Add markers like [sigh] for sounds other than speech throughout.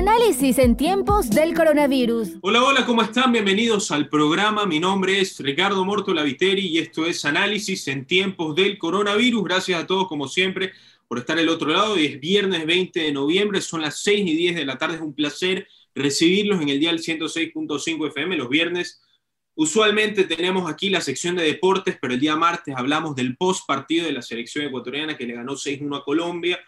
Análisis en tiempos del coronavirus. Hola, hola, ¿cómo están? Bienvenidos al programa. Mi nombre es Ricardo Morto Laviteri y esto es Análisis en tiempos del coronavirus. Gracias a todos, como siempre, por estar al otro lado. Hoy es viernes 20 de noviembre, son las 6 y 10 de la tarde. Es un placer recibirlos en el día del 106.5 FM los viernes. Usualmente tenemos aquí la sección de deportes, pero el día martes hablamos del post partido de la selección ecuatoriana que le ganó 6-1 a Colombia.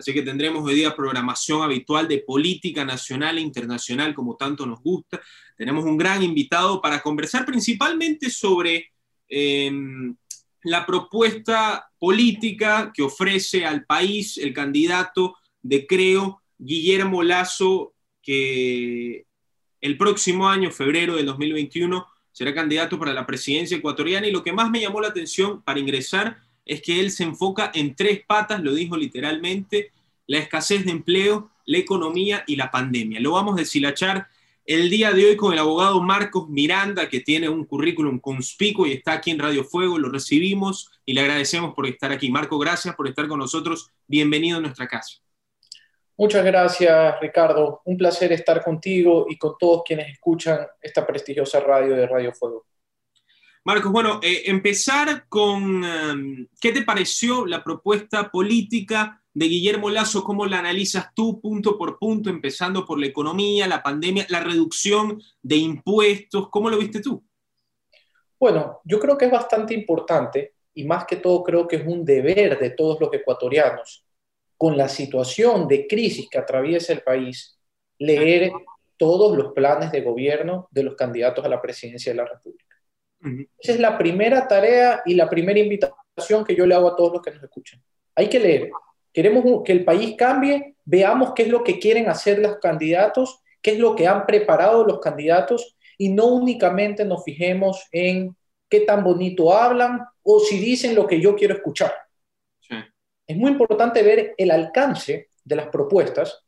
Así que tendremos hoy día programación habitual de política nacional e internacional, como tanto nos gusta. Tenemos un gran invitado para conversar principalmente sobre em, la propuesta política que ofrece al país el candidato de Creo, Guillermo Lazo, que el próximo año, febrero del 2021, será candidato para la presidencia ecuatoriana. Y lo que más me llamó la atención para ingresar es que él se enfoca en tres patas, lo dijo literalmente, la escasez de empleo, la economía y la pandemia. Lo vamos a deshilachar el día de hoy con el abogado Marcos Miranda, que tiene un currículum conspicuo y está aquí en Radio Fuego. Lo recibimos y le agradecemos por estar aquí. Marco, gracias por estar con nosotros. Bienvenido a nuestra casa. Muchas gracias, Ricardo. Un placer estar contigo y con todos quienes escuchan esta prestigiosa radio de Radio Fuego. Marcos, bueno, eh, empezar con em, qué te pareció la propuesta política de Guillermo Lazo, cómo la analizas tú punto por punto, empezando por la economía, la pandemia, la reducción de impuestos, ¿cómo lo viste tú? Bueno, yo creo que es bastante importante y más que todo creo que es un deber de todos los ecuatorianos, con la situación de crisis que atraviesa el país, leer todos los planes de gobierno de los candidatos a la presidencia de la República. Esa es la primera tarea y la primera invitación que yo le hago a todos los que nos escuchan. Hay que leer. Queremos que el país cambie, veamos qué es lo que quieren hacer los candidatos, qué es lo que han preparado los candidatos y no únicamente nos fijemos en qué tan bonito hablan o si dicen lo que yo quiero escuchar. Es muy importante ver el alcance de las propuestas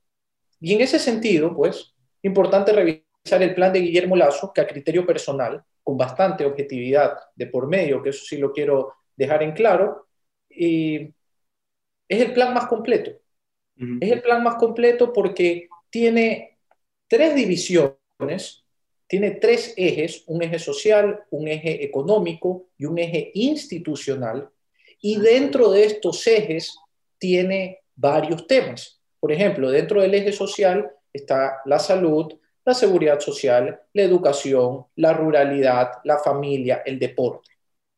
y en ese sentido, pues, importante revisar el plan de Guillermo Lazo, que a criterio personal con bastante objetividad de por medio, que eso sí lo quiero dejar en claro, y es el plan más completo. Es el plan más completo porque tiene tres divisiones, tiene tres ejes, un eje social, un eje económico y un eje institucional, y dentro de estos ejes tiene varios temas. Por ejemplo, dentro del eje social está la salud, la seguridad social, la educación, la ruralidad, la familia, el deporte.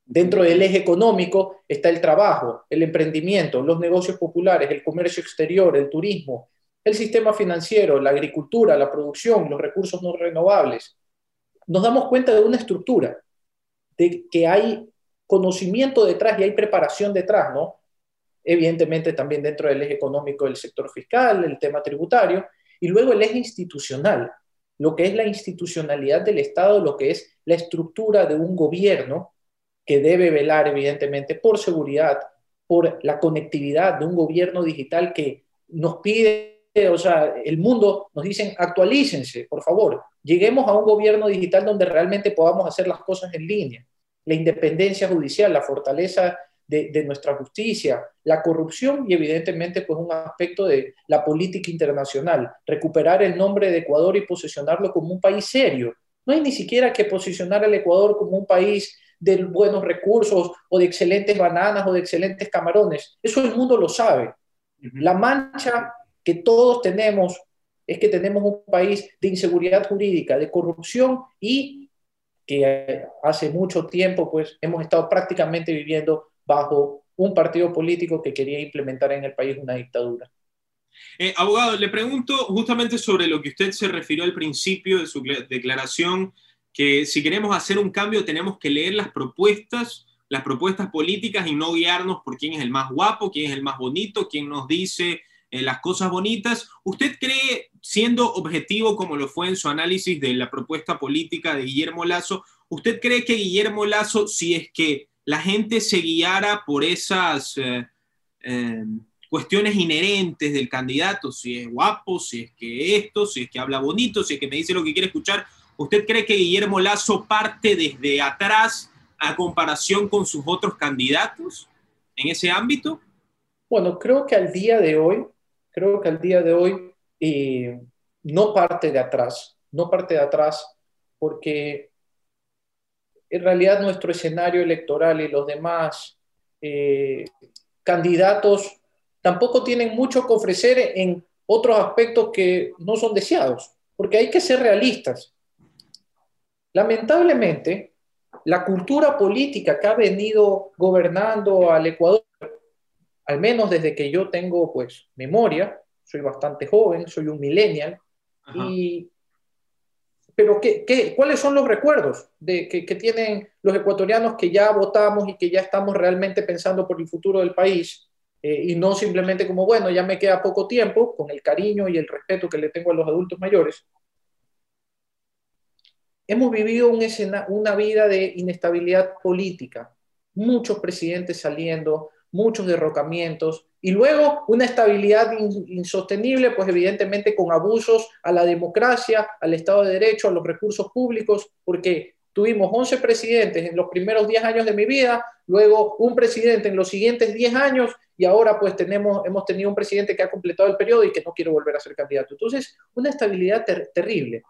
Dentro del eje económico está el trabajo, el emprendimiento, los negocios populares, el comercio exterior, el turismo, el sistema financiero, la agricultura, la producción, los recursos no renovables. Nos damos cuenta de una estructura, de que hay conocimiento detrás y hay preparación detrás, ¿no? Evidentemente también dentro del eje económico el sector fiscal, el tema tributario, y luego el eje institucional, lo que es la institucionalidad del Estado, lo que es la estructura de un gobierno que debe velar evidentemente por seguridad, por la conectividad de un gobierno digital que nos pide, o sea, el mundo nos dicen actualícense, por favor, lleguemos a un gobierno digital donde realmente podamos hacer las cosas en línea. La independencia judicial, la fortaleza de, nuestra justicia, la corrupción y evidentemente pues un aspecto de la política internacional, recuperar el nombre de Ecuador y posicionarlo como un país serio. No hay ni siquiera que posicionar al Ecuador como un país de buenos recursos o de excelentes bananas o de excelentes camarones. Eso el mundo lo sabe. La mancha que todos tenemos es que tenemos un país de inseguridad jurídica, de corrupción y que hace mucho tiempo pues hemos estado prácticamente viviendo bajo un partido político que quería implementar en el país una dictadura. Eh, abogado, le pregunto justamente sobre lo que usted se refirió al principio de su declaración, que si queremos hacer un cambio tenemos que leer las propuestas, las propuestas políticas y no guiarnos por quién es el más guapo, quién es el más bonito, quién nos dice eh, las cosas bonitas. ¿Usted cree, siendo objetivo como lo fue en su análisis de la propuesta política de Guillermo Lazo, ¿usted cree que Guillermo Lazo, si es que la gente se guiara por esas eh, eh, cuestiones inherentes del candidato, si es guapo, si es que esto, si es que habla bonito, si es que me dice lo que quiere escuchar. ¿Usted cree que Guillermo Lazo parte desde atrás a comparación con sus otros candidatos en ese ámbito? Bueno, creo que al día de hoy, creo que al día de hoy, eh, no parte de atrás, no parte de atrás porque en realidad nuestro escenario electoral y los demás eh, candidatos tampoco tienen mucho que ofrecer en otros aspectos que no son deseados, porque hay que ser realistas. Lamentablemente, la cultura política que ha venido gobernando al Ecuador, al menos desde que yo tengo pues memoria, soy bastante joven, soy un millennial, y pero ¿qué, cuáles son los recuerdos de, que, tienen los ecuatorianos que ya votamos y que ya estamos realmente pensando por el futuro del país? Eh, y no simplemente como, bueno, ya me queda poco tiempo, con el cariño y el respeto que le tengo a los adultos mayores. Hemos vivido un una vida de inestabilidad política, muchos presidentes saliendo, muchos derrocamientos, y luego una estabilidad insostenible, pues evidentemente con abusos a la democracia, al Estado de Derecho, a los recursos públicos, porque tuvimos 11 presidentes en los primeros 10 años de mi vida, luego un presidente en los siguientes 10 años y ahora pues tenemos, hemos tenido un presidente que ha completado el periodo y que no quiere volver a ser candidato. Entonces, una estabilidad terrible.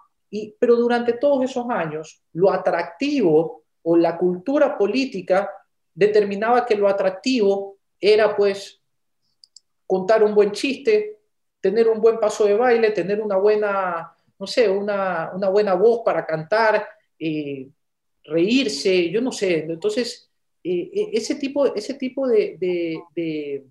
Pero durante todos esos años, lo atractivo o la cultura política determinaba que lo atractivo era pues contar un buen chiste, tener un buen paso de baile, tener una buena, no sé, una, buena voz para cantar, eh, reírse, yo no sé. Entonces, eh, e, ese tipo, ese tipo de, de,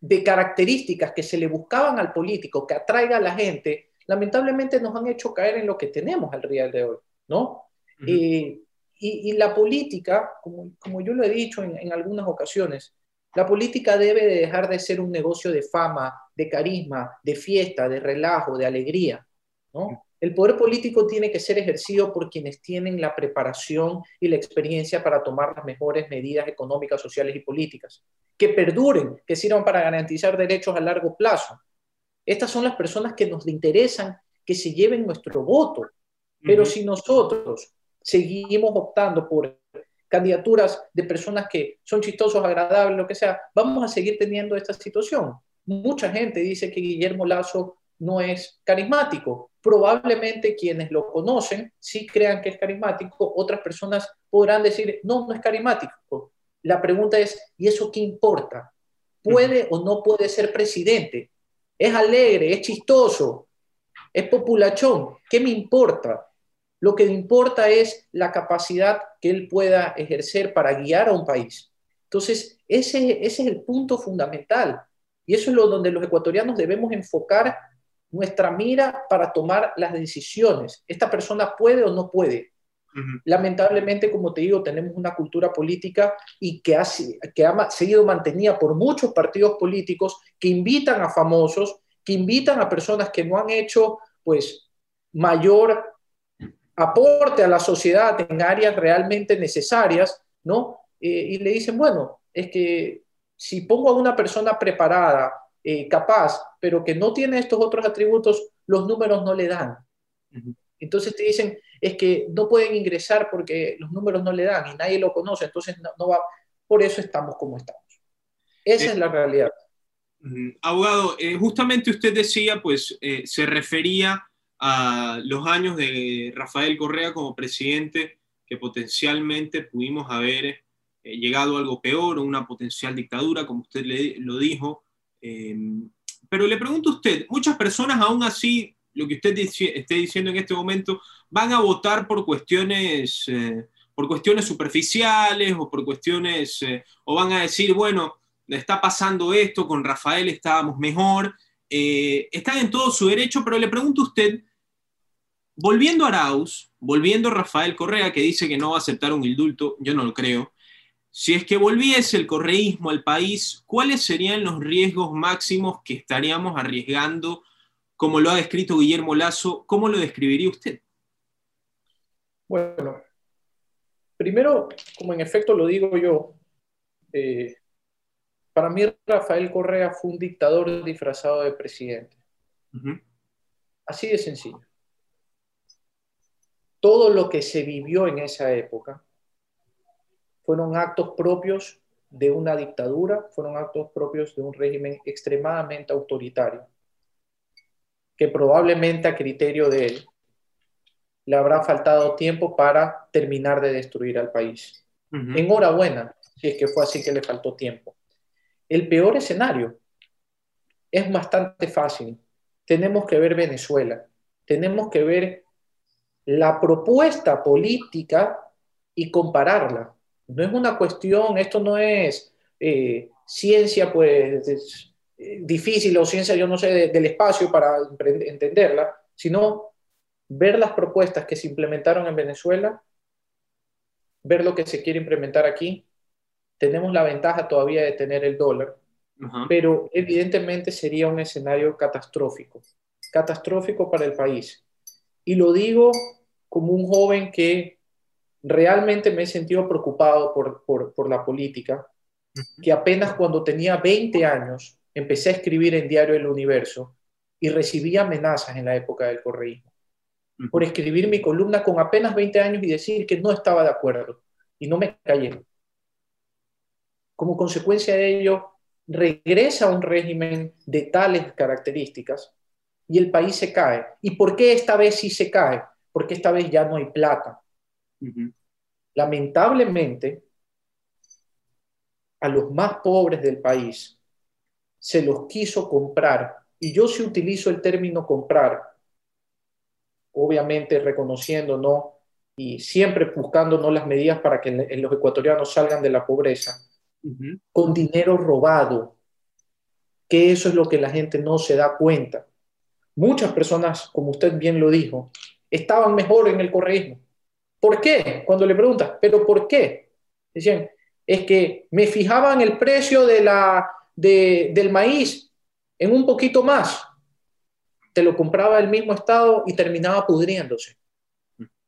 de, características que se le buscaban al político, que atraiga a la gente, lamentablemente nos han hecho caer en lo que tenemos al día de hoy, ¿no? Eh, y, la política, como, como, yo lo he dicho en, en algunas ocasiones, la política debe de dejar de ser un negocio de fama, de carisma, de fiesta, de relajo, de alegría. ¿no? El poder político tiene que ser ejercido por quienes tienen la preparación y la experiencia para tomar las mejores medidas económicas, sociales y políticas, que perduren, que sirvan para garantizar derechos a largo plazo. Estas son las personas que nos interesan que se lleven nuestro voto. Pero si nosotros seguimos optando por candidaturas de personas que son chistosos, agradables, lo que sea, vamos a seguir teniendo esta situación. Mucha gente dice que Guillermo Lazo no es carismático. Probablemente quienes lo conocen sí crean que es carismático, otras personas podrán decir, no, no es carismático. La pregunta es, ¿y eso qué importa? ¿Puede o no puede ser presidente? ¿Es alegre? ¿Es chistoso? ¿Es populachón? ¿Qué me importa? Lo que importa es la capacidad que él pueda ejercer para guiar a un país. Entonces, ese, ese es el punto fundamental. Y eso es lo donde los ecuatorianos debemos enfocar nuestra mira para tomar las decisiones. ¿Esta persona puede o no puede? Lamentablemente, como te digo, tenemos una cultura política y que ha, que ha seguido mantenida por muchos partidos políticos que invitan a famosos, que invitan a personas que no han hecho pues mayor aporte a la sociedad en áreas realmente necesarias, ¿no? Eh, y le dicen, bueno, es que si pongo a una persona preparada, eh, capaz, pero que no tiene estos otros atributos, los números no le dan. Entonces te dicen, es que no pueden ingresar porque los números no le dan y nadie lo conoce, entonces no, va, por eso estamos como estamos. Esa es la realidad. Abogado, eh, justamente usted decía, pues se refería a los años de Rafael Correa como presidente, que potencialmente pudimos haber eh, llegado a algo peor, una potencial dictadura, como usted le, lo dijo. Em, pero le pregunto a usted, muchas personas aún así, lo que usted esté diciendo en este momento, van a votar por cuestiones, eh, por cuestiones superficiales o por cuestiones, eh, o van a decir, bueno, está pasando esto, con Rafael estábamos mejor. están en todo su derecho, pero le pregunto a usted, Volviendo a Arauz, volviendo a Rafael Correa, que dice que no va a aceptar un indulto, yo no lo creo. Si es que volviese el correísmo al país, ¿cuáles serían los riesgos máximos que estaríamos arriesgando, como lo ha descrito Guillermo Lazo? ¿Cómo lo describiría usted? Bueno, primero, como en efecto lo digo yo, eh, para mí Rafael Correa fue un dictador disfrazado de presidente. Así de sencillo todo lo que se vivió en esa época fueron actos propios de una dictadura, fueron actos propios de un régimen extremadamente autoritario, que probablemente a criterio de él le habrá faltado tiempo para terminar de destruir al país. Enhorabuena, si es que fue así que le faltó tiempo. El peor escenario es bastante fácil. Tenemos que ver Venezuela, tenemos que ver la propuesta política y compararla. No es una cuestión, esto no es eh, ciencia, pues difícil o ciencia, yo no sé, del espacio para entenderla, sino ver las propuestas que se implementaron en Venezuela, ver lo que se quiere implementar aquí. Tenemos la ventaja todavía de tener el dólar, pero evidentemente sería un escenario catastrófico, catastrófico para el país. Y lo digo como un joven que realmente me he sentido preocupado por, por la política, que apenas cuando tenía 20 años empecé a escribir en Diario El Universo y recibí amenazas en la época del correísmo por escribir mi columna con apenas 20 años y decir que no estaba de acuerdo. Y no me callé. Como consecuencia de ello, regresa un régimen de tales características y el país se cae. ¿Y por qué esta vez sí se cae? Porque esta vez ya no hay plata. Lamentablemente, a los más pobres del país se los quiso comprar. Y yo si utilizo el término comprar, obviamente reconociendo, ¿no? Y siempre buscando, ¿no? Las medidas para que los ecuatorianos salgan de la pobreza, con dinero robado, que eso es lo que la gente no se da cuenta. Muchas personas, como usted bien lo dijo, estaban mejor en el correísmo. ¿Por qué? Cuando le preguntas, ¿pero por qué? Decían, es que me fijaban el precio de la, del maíz en un poquito más te lo compraba el mismo Estado y terminaba pudriéndose.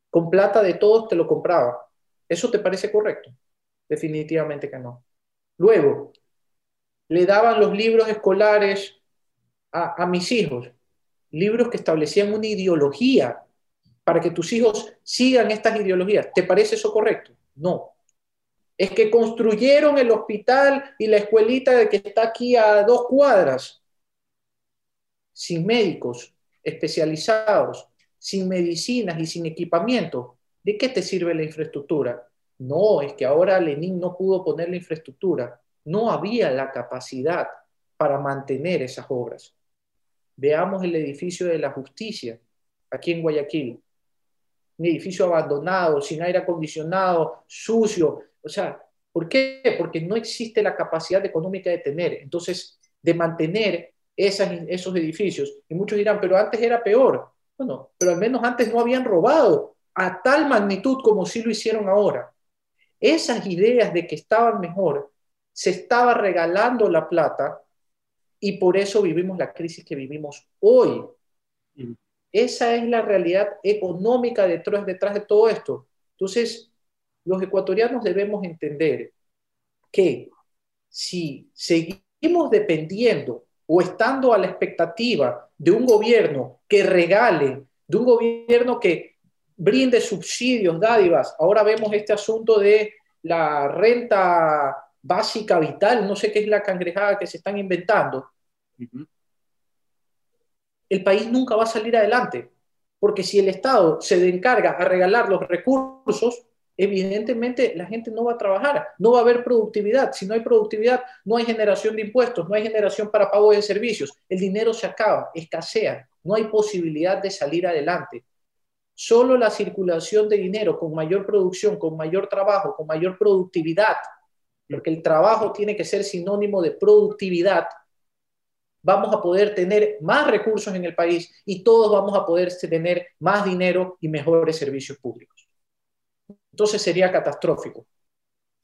Con plata de todos te lo compraba. ¿Eso te parece correcto? Definitivamente que no. Luego, le daban los libros escolares a, a mis hijos, libros que establecían una ideología para que tus hijos sigan estas ideologías. ¿Te parece eso correcto? No. Es que construyeron el hospital y la escuelita de que está aquí a dos cuadras sin médicos especializados, sin medicinas y sin equipamiento, ¿de qué te sirve la infraestructura? No, es que ahora Lenin no pudo poner la infraestructura. No había la capacidad para mantener esas obras. Veamos el edificio de la justicia aquí en Guayaquil. Un edificio abandonado, sin aire acondicionado, sucio. O sea, ¿por qué? Porque no existe la capacidad económica de tener. Entonces, de mantener esos edificios. Y muchos dirán, pero antes era peor. Bueno, pero al menos antes no habían robado a tal magnitud como sí lo hicieron ahora. Esas ideas de que estaban mejor, se estaba regalando la plata y por eso vivimos la crisis que vivimos hoy. Mm. Esa es la realidad económica detrás, detrás de todo esto. Entonces, los ecuatorianos debemos entender que si seguimos dependiendo o estando a la expectativa de un gobierno que regale, de un gobierno que brinde subsidios, dádivas. Ahora vemos este asunto de la renta básica vital, no sé qué es la cangrejada que se están inventando. El país nunca va a salir adelante, porque si el Estado se encarga a regalar los recursos, evidentemente la gente no va a trabajar, no va a haber productividad. Si no hay productividad, no hay generación de impuestos, no hay generación para pago de servicios. El dinero se acaba, escasea, no hay posibilidad de salir adelante. Solo la circulación de dinero con mayor producción, con mayor trabajo, con mayor productividad, porque el trabajo tiene que ser sinónimo de productividad, vamos a poder tener más recursos en el país y todos vamos a poder tener más dinero y mejores servicios públicos entonces sería catastrófico.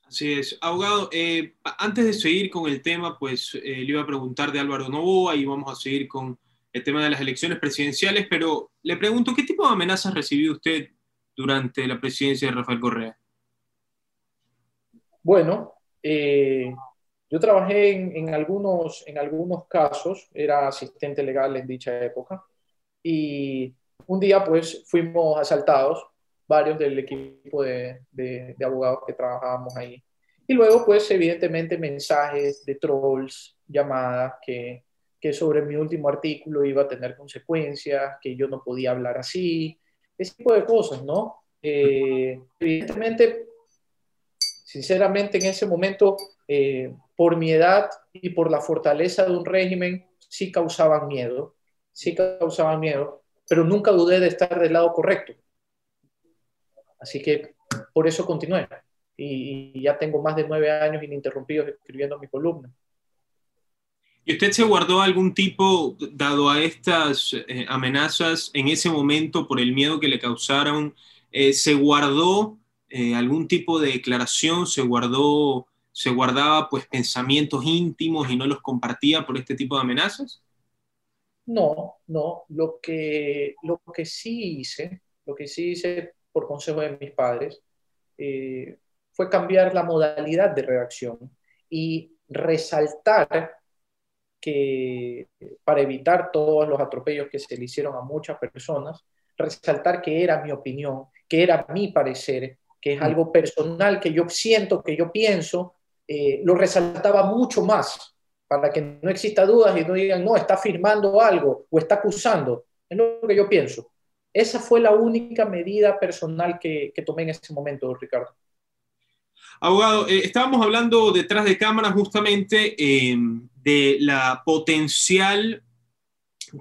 Así es. Abogado, eh, antes de seguir con el tema, pues eh, le iba a preguntar de Álvaro Novoa y vamos a seguir con el tema de las elecciones presidenciales, pero le pregunto, ¿qué tipo de amenazas recibió usted durante la presidencia de Rafael Correa? Bueno, eh, yo trabajé en, algunos, en algunos casos, era asistente legal en dicha época, y un día pues fuimos asaltados varios del equipo de, de, abogados que trabajábamos ahí. Y luego, pues, evidentemente, mensajes de trolls, llamadas que que sobre mi último artículo iba a tener consecuencias, que yo no podía hablar así, ese tipo de cosas, ¿no? Eh, evidentemente, sinceramente, en ese momento, eh, por mi edad y por la fortaleza de un régimen, sí causaban miedo, sí causaban miedo, pero nunca dudé de estar del lado correcto. Así que por eso continué. Y, ya tengo más de nueve años ininterrumpidos escribiendo mi columna. ¿Y usted se guardó algún tipo, dado a estas eh, amenazas en ese momento por el miedo que le causaron, eh, se guardó eh, algún tipo de declaración, se guardó, se guardaba pues pensamientos íntimos y no los compartía por este tipo de amenazas? No, no. Lo que, lo que sí hice, lo que sí hice por consejo de mis padres, fue cambiar la modalidad de redacción y resaltar que para evitar todos los atropellos que se le hicieron a muchas personas, resaltar que era mi opinión, que era mi parecer, que es algo personal que yo siento, que yo pienso, eh, lo resaltaba mucho más para que no exista dudas y no digan, no, está firmando algo o está acusando. Es lo que yo pienso. Esa fue la única medida personal que, tomé en ese momento, Ricardo. Abogado, eh, estábamos hablando detrás de cámara justamente eh, de la potencial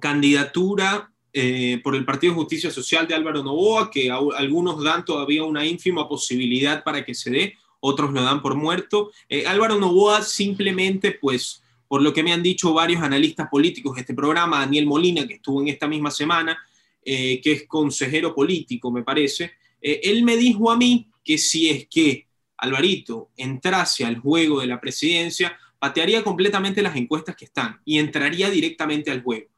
candidatura eh, por el Partido Justicia Social de Álvaro Novoa, que algunos dan todavía una ínfima posibilidad para que se dé, otros lo dan por muerto. Álvaro Novoa simplemente, pues, por lo que me han dicho varios analistas políticos de este programa, Daniel Molina, que estuvo en esta misma semana, que es consejero político, me parece, él me dijo a mí que si es que Alvarito entrase al juego de la presidencia, patearía completamente las encuestas que están y entraría directamente al juego.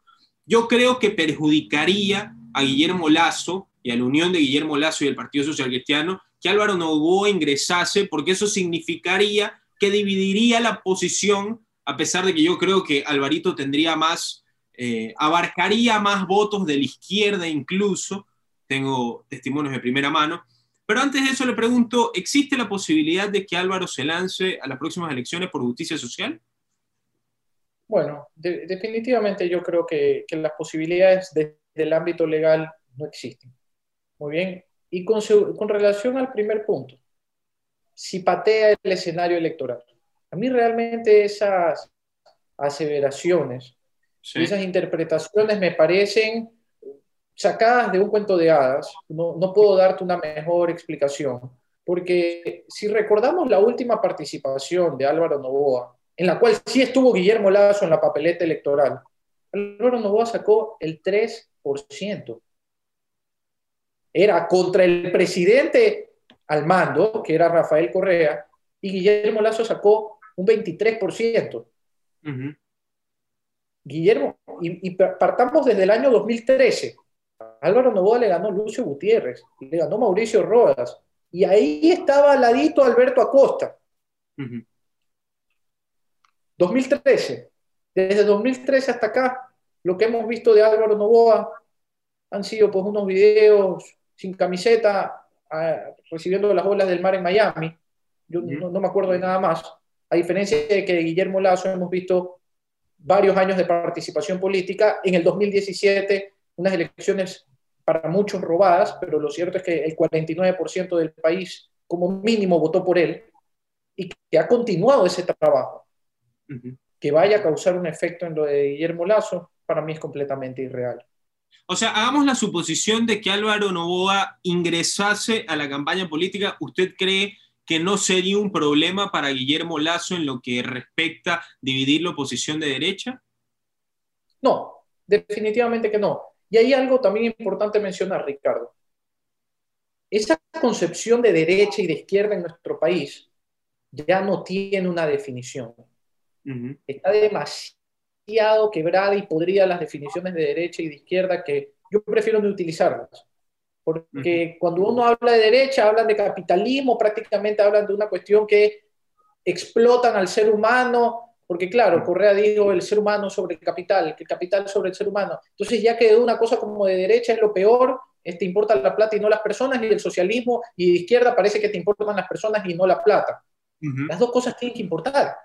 Yo creo que perjudicaría a Guillermo Lazo y a la unión de Guillermo Lazo y el Partido Social Cristiano que Álvaro Novoa ingresase, porque eso significaría que dividiría la posición, a pesar de que yo creo que Alvarito tendría más, eh, abarcaría más votos de la izquierda incluso, tengo testimonios de primera mano, pero antes de eso le pregunto, ¿existe la posibilidad de que Álvaro se lance a las próximas elecciones por justicia social? Bueno, definitivamente yo creo que, las posibilidades desde el ámbito legal no existen. Muy bien. Y con, relación al primer punto, si patea el escenario electoral, a mí realmente esas aseveraciones, esas interpretaciones me parecen sacadas de un cuento de hadas, no, no puedo darte una mejor explicación, porque si recordamos la última participación de Álvaro Novoa, en la cual sí estuvo Guillermo Lazo en la papeleta electoral, Álvaro Novoa sacó el 3%. Era contra el presidente al mando, que era Rafael Correa, y Guillermo Lazo sacó un 23%. Guillermo, y, y, partamos desde el año 2013. Álvaro Novoa le ganó Lucio Gutiérrez, le ganó Mauricio Rodas, y ahí estaba al ladito Alberto Acosta. 2013. Desde 2013 hasta acá, lo que hemos visto de Álvaro Novoa han sido pues unos videos sin camiseta, recibiendo las olas del mar en Miami. Yo no, no, me acuerdo de nada más. A diferencia de que de Guillermo Lazo hemos visto varios años de participación política. En el 2017, unas elecciones para muchos robadas, pero lo cierto es que el 49% del país como mínimo votó por él y que ha continuado ese trabajo. Que vaya a causar un efecto en lo de Guillermo Lazo, para mí es completamente irreal. O sea, hagamos la suposición de que Álvaro Novoa ingresase a la campaña política. ¿Usted cree que no sería un problema para Guillermo Lazo en lo que respecta dividir la oposición de derecha? No, definitivamente que no. Y hay algo también importante mencionar, Ricardo. Esa concepción de derecha y de izquierda en nuestro país ya no tiene una definición. Está demasiado quebrada y podrida las definiciones de derecha y de izquierda que yo prefiero no utilizarlas. Porque cuando uno habla de derecha, hablan de capitalismo, prácticamente hablan de una cuestión que explotan al ser humano porque claro, Correa dijo el ser humano sobre el capital, el capital sobre el ser humano. Entonces ya quedó una cosa como de derecha es lo peor, te importa la plata y no las personas, y el socialismo y de izquierda parece que te importan las personas y no la plata. Las dos cosas tienen que importar.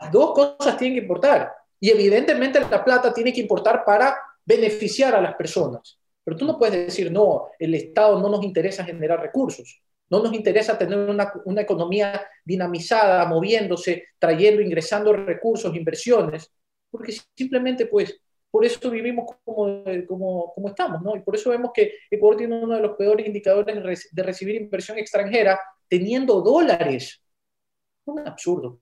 Las dos cosas tienen que importar. Y evidentemente la plata tiene que importar para beneficiar a las personas. Pero tú no puedes decir, no, el Estado no nos interesa generar recursos, no nos interesa tener una, una economía dinamizada, moviéndose, trayendo, ingresando recursos, inversiones, porque simplemente pues por eso vivimos como, como, como, estamos, ¿no? Y por eso vemos que Ecuador tiene uno de los peores indicadores de recibir inversión extranjera teniendo dólares. Es un absurdo.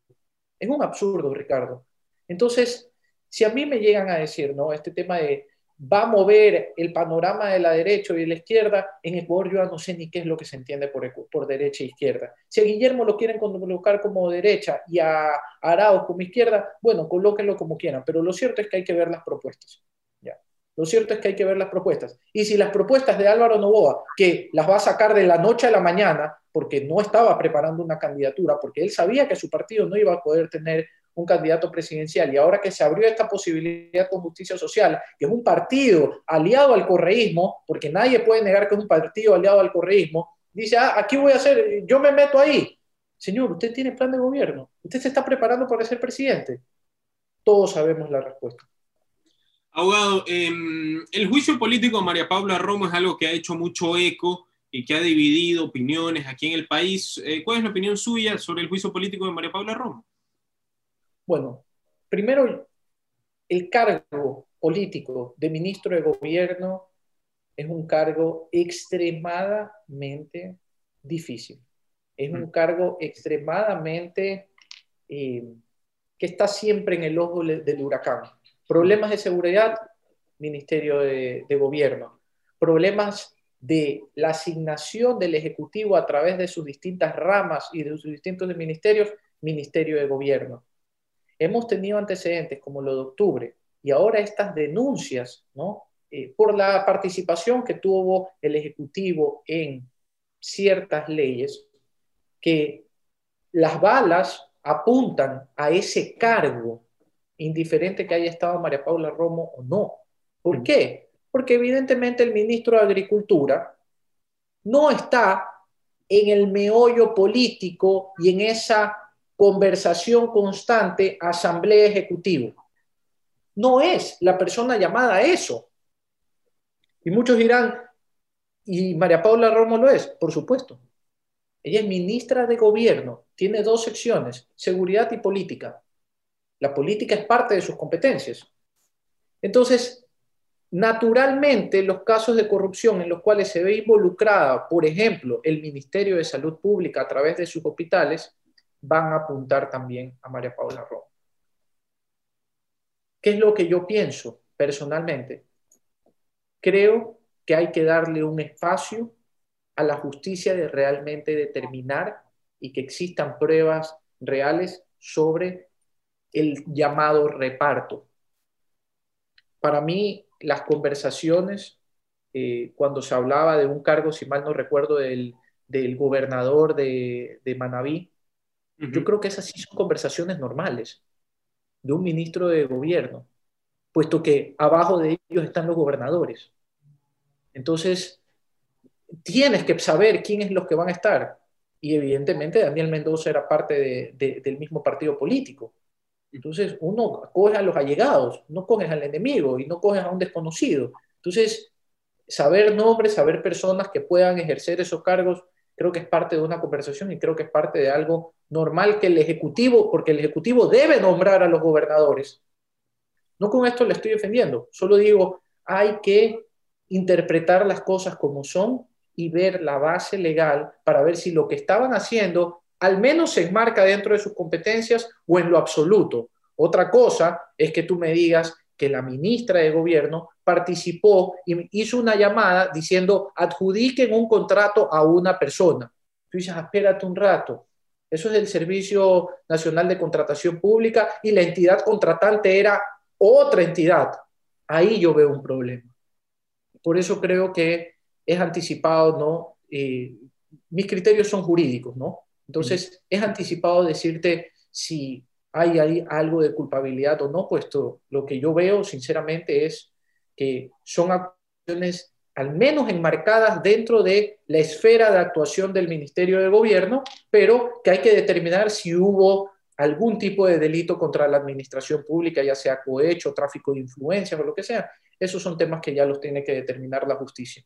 Es un absurdo, Ricardo. Entonces, si a mí me llegan a decir, ¿no? Este tema de va a mover el panorama de la derecha y de la izquierda, en Ecuador yo no sé ni qué es lo que se entiende por, por derecha e izquierda. Si a Guillermo lo quieren colocar como derecha y a Arauz como izquierda, bueno, colóquenlo como quieran, pero lo cierto es que hay que ver las propuestas. ¿ya? Lo cierto es que hay que ver las propuestas. Y si las propuestas de Álvaro Novoa, que las va a sacar de la noche a la mañana, porque no estaba preparando una candidatura, porque él sabía que su partido no iba a poder tener un candidato presidencial. Y ahora que se abrió esta posibilidad con Justicia Social, que es un partido aliado al correísmo, porque nadie puede negar que es un partido aliado al correísmo, dice, ah, aquí voy a hacer, yo me meto ahí. Señor, usted tiene plan de gobierno, usted se está preparando para ser presidente. Todos sabemos la respuesta. Abogado, em, el juicio político de María Paula Romo es algo que ha hecho mucho eco y que ha dividido opiniones aquí en el país. Eh, ¿Cuál es la opinión suya sobre el juicio político de María Paula Romo? Bueno, primero, el cargo político de ministro de gobierno es un cargo extremadamente difícil. Es un mm. cargo extremadamente eh, que está siempre en el ojo del huracán. Problemas de seguridad, Ministerio de, de Gobierno. Problemas de la asignación del Ejecutivo a través de sus distintas ramas y de sus distintos ministerios, Ministerio de Gobierno hemos tenido antecedentes como lo de octubre y ahora estas denuncias, ¿no? Eh, por la participación que tuvo el Ejecutivo en ciertas leyes, que las balas apuntan a ese cargo, indiferente que haya estado María Paula Romo o no. ¿Por qué? Porque evidentemente el ministro de Agricultura no está en el meollo político y en esa conversación constante, asamblea ejecutiva. No es la persona llamada a eso. Y muchos dirán, ¿y María Paula Romo lo es? Por supuesto. Ella es ministra de gobierno, tiene dos secciones, seguridad y política. La política es parte de sus competencias. Entonces, naturalmente, los casos de corrupción en los cuales se ve involucrada, por ejemplo, el Ministerio de Salud Pública a través de sus hospitales, van a apuntar también a María Paula Romo. ¿Qué es lo que yo pienso personalmente? Creo que hay que darle un espacio a la justicia de realmente determinar y que existan pruebas reales sobre el llamado reparto. Para mí, las conversaciones, eh, cuando se hablaba de un cargo, si mal no recuerdo, del, gobernador de, de Manabí, yo creo que esas sí son conversaciones normales de un ministro de gobierno, puesto que abajo de ellos están los gobernadores. Entonces, tienes que saber quiénes los que van a estar. Y evidentemente Daniel Mendoza era parte del mismo partido político. Entonces, uno coge a los allegados, no coges al enemigo y no coges a un desconocido. Entonces, saber nombres, saber personas que puedan ejercer esos cargos, creo que es parte de una conversación y creo que es parte de algo normal que el Ejecutivo, porque el Ejecutivo debe nombrar a los gobernadores. No con esto le estoy defendiendo, solo digo, hay que interpretar las cosas como son y ver la base legal para ver si lo que estaban haciendo al menos se enmarca dentro de sus competencias o en lo absoluto. Otra cosa es que tú me digas que la ministra de Gobierno participó y hizo una llamada diciendo adjudiquen un contrato a una persona. Tú dices, espérate un rato, eso es el Servicio Nacional de Contratación Pública y la entidad contratante era otra entidad. Ahí yo veo un problema. Por eso creo que es anticipado, ¿no? Eh, mis criterios son jurídicos, ¿no? Entonces, es anticipado decirte si hay algo de culpabilidad o no, puesto lo que yo veo, sinceramente, es que son acciones al menos enmarcadas dentro de la esfera de actuación del Ministerio de Gobierno, pero que hay que determinar si hubo algún tipo de delito contra la administración pública, ya sea cohecho, tráfico de influencias o lo que sea. Esos son temas que ya los tiene que determinar la justicia.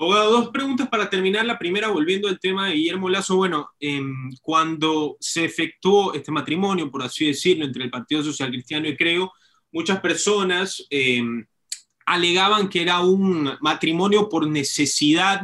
Abogado, dos preguntas para terminar. La primera, volviendo al tema de Guillermo Lazo. Bueno, em, cuando se efectuó este matrimonio, por así decirlo, entre el Partido Social Cristiano y Creo, muchas personas em, alegaban que era un matrimonio por necesidad,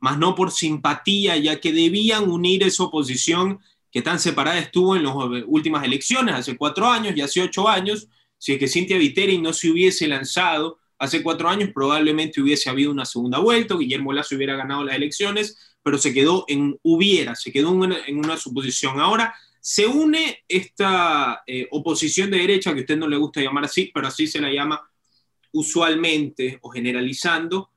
más no por simpatía, ya que debían unir esa oposición que tan separada estuvo en las últimas elecciones, hace cuatro años y hace ocho años, si es que Cintia Viteri no se hubiese lanzado hace cuatro años, probablemente hubiese habido una segunda vuelta, Guillermo Lazo hubiera ganado las elecciones, pero se quedó en hubiera, se quedó en una, suposición. Ahora se une esta eh, oposición de derecha, que a usted no le gusta llamar así, pero así se la llama usualmente o generalizando,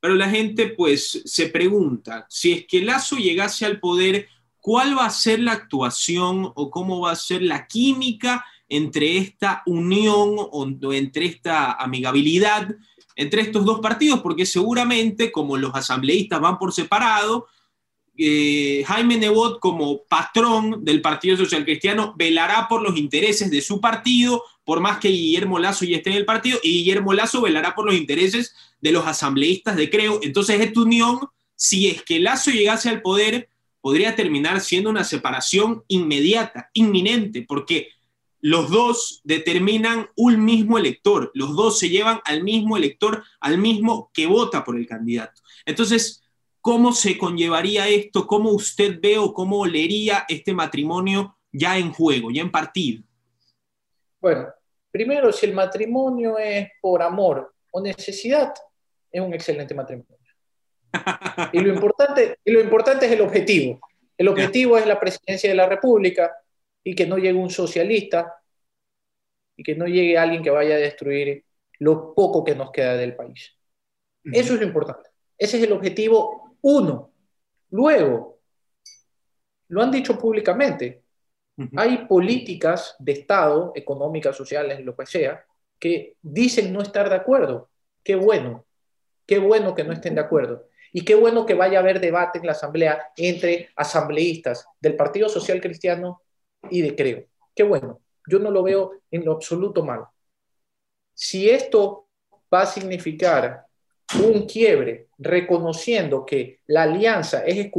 pero la gente pues se pregunta, si es que Lazo llegase al poder, ¿cuál va a ser la actuación o cómo va a ser la química entre esta unión o entre esta amigabilidad entre estos dos partidos? Porque seguramente, como los asambleístas van por separado, eh, Jaime Nebot, como patrón del Partido Social Cristiano, velará por los intereses de su partido, por más que Guillermo Lazo ya esté en el partido, y Guillermo Lazo velará por los intereses de los asambleístas de Creo. Entonces, esta unión, si es que Lazo llegase al poder, podría terminar siendo una separación inmediata, inminente, porque los dos determinan un mismo elector, los dos se llevan al mismo elector, al mismo que vota por el candidato. Entonces, ¿cómo se conllevaría esto? ¿Cómo usted ve o cómo leería este matrimonio ya en juego, ya en partido? Bueno, primero, si el matrimonio es por amor o necesidad, es un excelente matrimonio. [laughs] Y lo importante, y lo importante es el objetivo. El objetivo es la presidencia de la República y que no llegue un socialista y que no llegue alguien que vaya a destruir lo poco que nos queda del país. Eso es lo importante. Ese es el objetivo uno. Luego, lo han dicho públicamente, hay políticas de Estado, económicas, sociales, lo que sea, que dicen no estar de acuerdo. Qué bueno, qué bueno que no estén de acuerdo. Y qué bueno que vaya a haber debate en la Asamblea entre asambleístas del Partido Social Cristiano y de Creo. Qué bueno. Yo no lo veo en lo absoluto mal. Si esto va a significar un quiebre reconociendo que la alianza es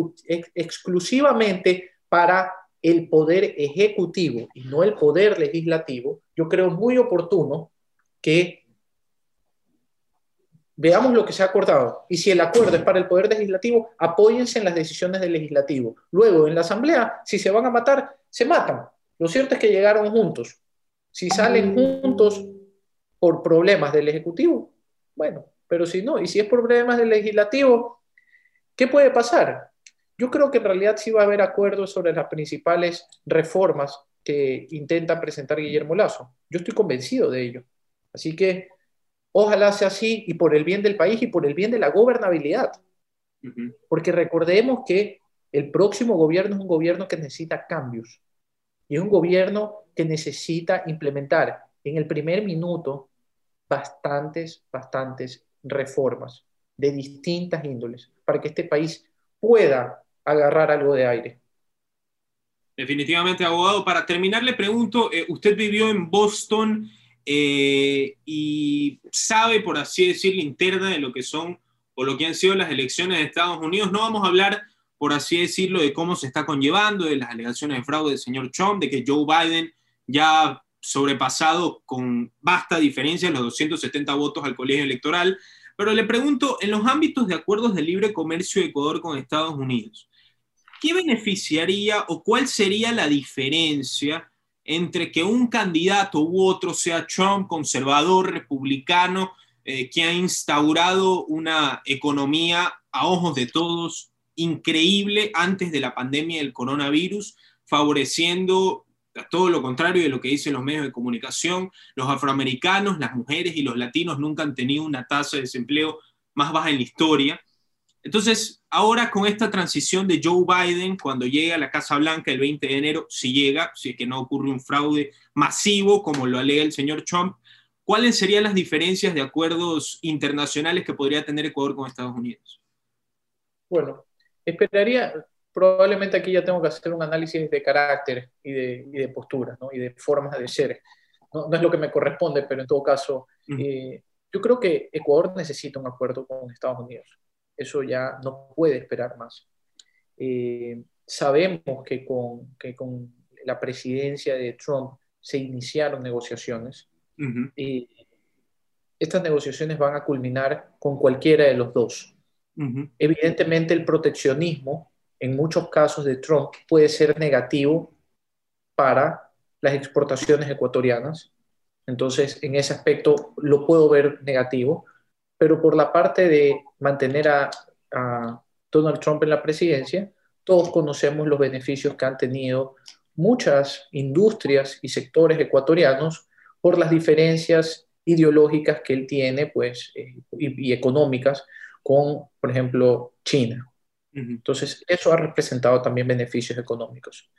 exclusivamente para el poder ejecutivo y no el poder legislativo, yo creo muy oportuno que veamos lo que se ha acordado. Y si el acuerdo es para el poder legislativo, apóyense en las decisiones del legislativo. Luego, en la asamblea, si se van a matar, se matan. Lo cierto es que llegaron juntos. Si salen juntos por problemas del ejecutivo, bueno, pero si no, y si es por problemas del legislativo, ¿qué puede pasar? Yo creo que en realidad sí va a haber acuerdos sobre las principales reformas que intenta presentar Guillermo Lazo. Yo estoy convencido de ello. Así que ojalá sea así y por el bien del país y por el bien de la gobernabilidad. Porque recordemos que el próximo gobierno es un gobierno que necesita cambios y es un gobierno que necesita implementar en el primer minuto bastantes, bastantes reformas de distintas índoles para que este país pueda agarrar algo de aire. Definitivamente, abogado. Para terminar, le pregunto, eh, usted vivió en Boston eh, y sabe, por así decir, la interna de lo que son o lo que han sido las elecciones de Estados Unidos. No vamos a hablar, por así decirlo, de cómo se está conllevando, de las alegaciones de fraude del señor Trump, de que Joe Biden ya ha sobrepasado con vasta diferencia los 270 votos al colegio electoral. Pero le pregunto, en los ámbitos de acuerdos de libre comercio de Ecuador con Estados Unidos, ¿qué beneficiaría o cuál sería la diferencia entre que un candidato u otro sea Trump, conservador, republicano, eh, que ha instaurado una economía a ojos de todos increíble antes de la pandemia del coronavirus, favoreciendo todo lo contrario de lo que dicen los medios de comunicación. Los afroamericanos, las mujeres y los latinos nunca han tenido una tasa de desempleo más baja en la historia. Entonces, ahora con esta transición de Joe Biden, cuando llega a la Casa Blanca el 20 de enero, si llega, si es que no ocurre un fraude masivo como lo alega el señor Trump, ¿cuáles serían las diferencias de acuerdos internacionales que podría tener Ecuador con Estados Unidos? Bueno, esperaría, probablemente aquí ya tengo que hacer un análisis de carácter y de, y de ¿no? Y de formas de ser. No, no, es lo que me corresponde, pero en todo caso, eh, yo creo que Ecuador necesita un acuerdo con Estados Unidos. Eso ya no puede esperar más. Eh, sabemos que con, que con la presidencia de Trump se iniciaron negociaciones y estas negociaciones van a culminar con cualquiera de los dos. Evidentemente el proteccionismo en muchos casos de Trump puede ser negativo para las exportaciones ecuatorianas. Entonces, en ese aspecto lo puedo ver negativo, pero por la parte de mantener a, a Donald Trump en la presidencia, todos conocemos los beneficios que han tenido muchas industrias y sectores ecuatorianos por las diferencias ideológicas que él tiene, pues, eh, y, económicas con, por ejemplo, China. Entonces, eso ha representado también beneficios económicos.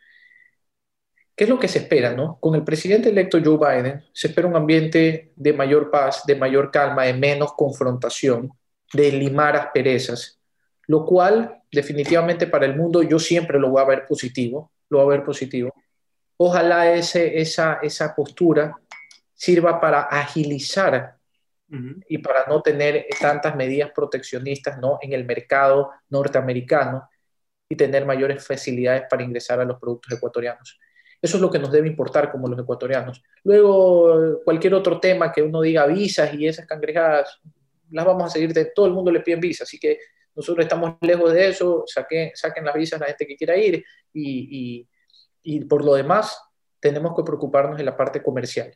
¿Qué es lo que se espera, no? Con el presidente electo Joe Biden se espera un ambiente de mayor paz, de mayor calma, de menos confrontación, de limar asperezas, lo cual definitivamente para el mundo yo siempre lo voy a ver positivo, lo voy a ver positivo. Ojalá ese, esa, esa postura sirva para agilizar y para no tener tantas medidas proteccionistas ¿no? en el mercado norteamericano y tener mayores facilidades para ingresar a los productos ecuatorianos. Eso es lo que nos debe importar como los ecuatorianos. Luego, cualquier otro tema que uno diga visas y esas cangrejadas, las vamos a seguir, de, todo el mundo le piden visas, así que nosotros estamos lejos de eso, saquen, saquen las visas a la gente que quiera ir y, y por lo demás tenemos que preocuparnos de la parte comercial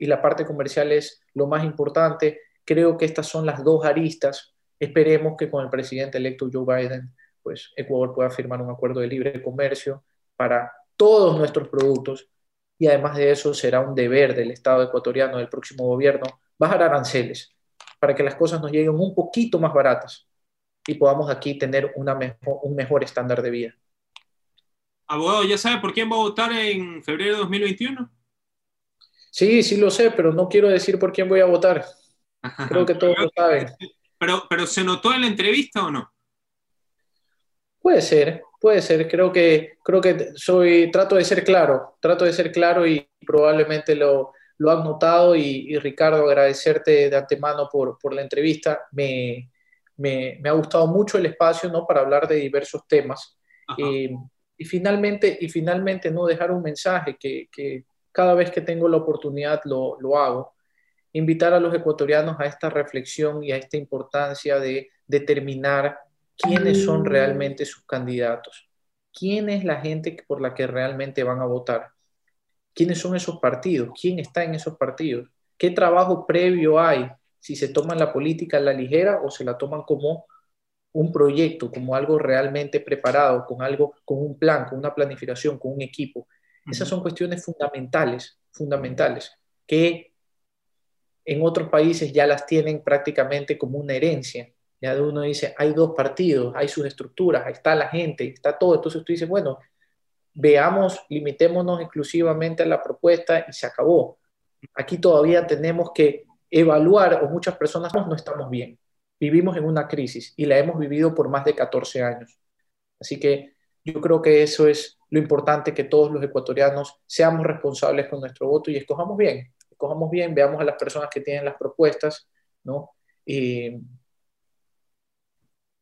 y la parte comercial es lo más importante. Creo que estas son las dos aristas. Esperemos que con el presidente electo Joe Biden, pues Ecuador pueda firmar un acuerdo de libre comercio para todos nuestros productos y además de eso será un deber del Estado ecuatoriano, del próximo gobierno, bajar aranceles para que las cosas nos lleguen un poquito más baratas y podamos aquí tener una mejor, un mejor estándar de vida. Abogado, ¿ya sabe por quién va a votar en febrero de 2021? Sí, sí lo sé, pero no quiero decir por quién voy a votar. [laughs] Creo que todos lo saben. Pero, pero ¿se notó en la entrevista o no? Puede ser, puede ser. Creo que, creo que soy, trato de ser claro, trato de ser claro y probablemente lo, lo han notado. Y, Ricardo, agradecerte de antemano por, por la entrevista. Me, me, me, ha gustado mucho el espacio ¿no? para hablar de diversos temas. Eh, y finalmente, y finalmente no dejar un mensaje que, que cada vez que tengo la oportunidad lo, lo hago, invitar a los ecuatorianos a esta reflexión y a esta importancia de determinar quiénes son realmente sus candidatos, quién es la gente por la que realmente van a votar, quiénes son esos partidos, quién está en esos partidos, qué trabajo previo hay, si se toman la política a la ligera o se la toman como un proyecto, como algo realmente preparado, con algo, con un plan, con una planificación, con un equipo. Esas son cuestiones fundamentales, fundamentales, que en otros países ya las tienen prácticamente como una herencia. Ya uno dice, hay dos partidos, hay sus estructuras, ahí está la gente, está todo. Entonces tú dices, bueno, veamos, limitémonos exclusivamente a la propuesta y se acabó. Aquí todavía tenemos que evaluar, o muchas personas no estamos bien. Vivimos en una crisis y la hemos vivido por más de 14 años. Así que yo creo que eso es lo importante, que todos los ecuatorianos seamos responsables con nuestro voto y escojamos bien, escojamos bien, veamos a las personas que tienen las propuestas, ¿no? y,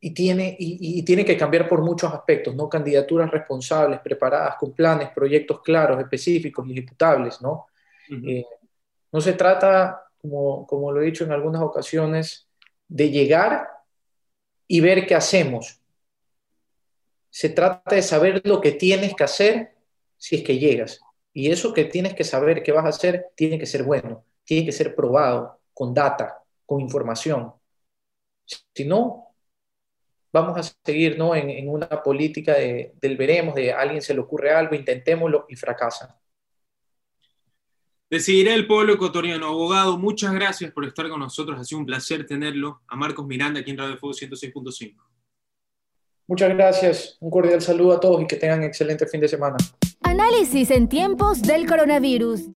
tiene, y, tiene que cambiar por muchos aspectos, ¿no? Candidaturas responsables, preparadas, con planes, proyectos claros, específicos y ejecutables, ¿no? Eh, no se trata, como, como lo he dicho en algunas ocasiones, de llegar y ver qué hacemos, se trata de saber lo que tienes que hacer si es que llegas. Y eso que tienes que saber que vas a hacer tiene que ser bueno, tiene que ser probado con data, con información. Si no, vamos a seguir ¿no? en, una política de, del veremos, de alguien se le ocurre algo, intentémoslo y fracasa. Decidirá el pueblo ecuatoriano. Abogado, muchas gracias por estar con nosotros. Ha sido un placer tenerlo. A Marcos Miranda, aquí en Radio Fuego 106.5. Muchas gracias, un cordial saludo a todos y que tengan excelente fin de semana. Análisis en tiempos del coronavirus.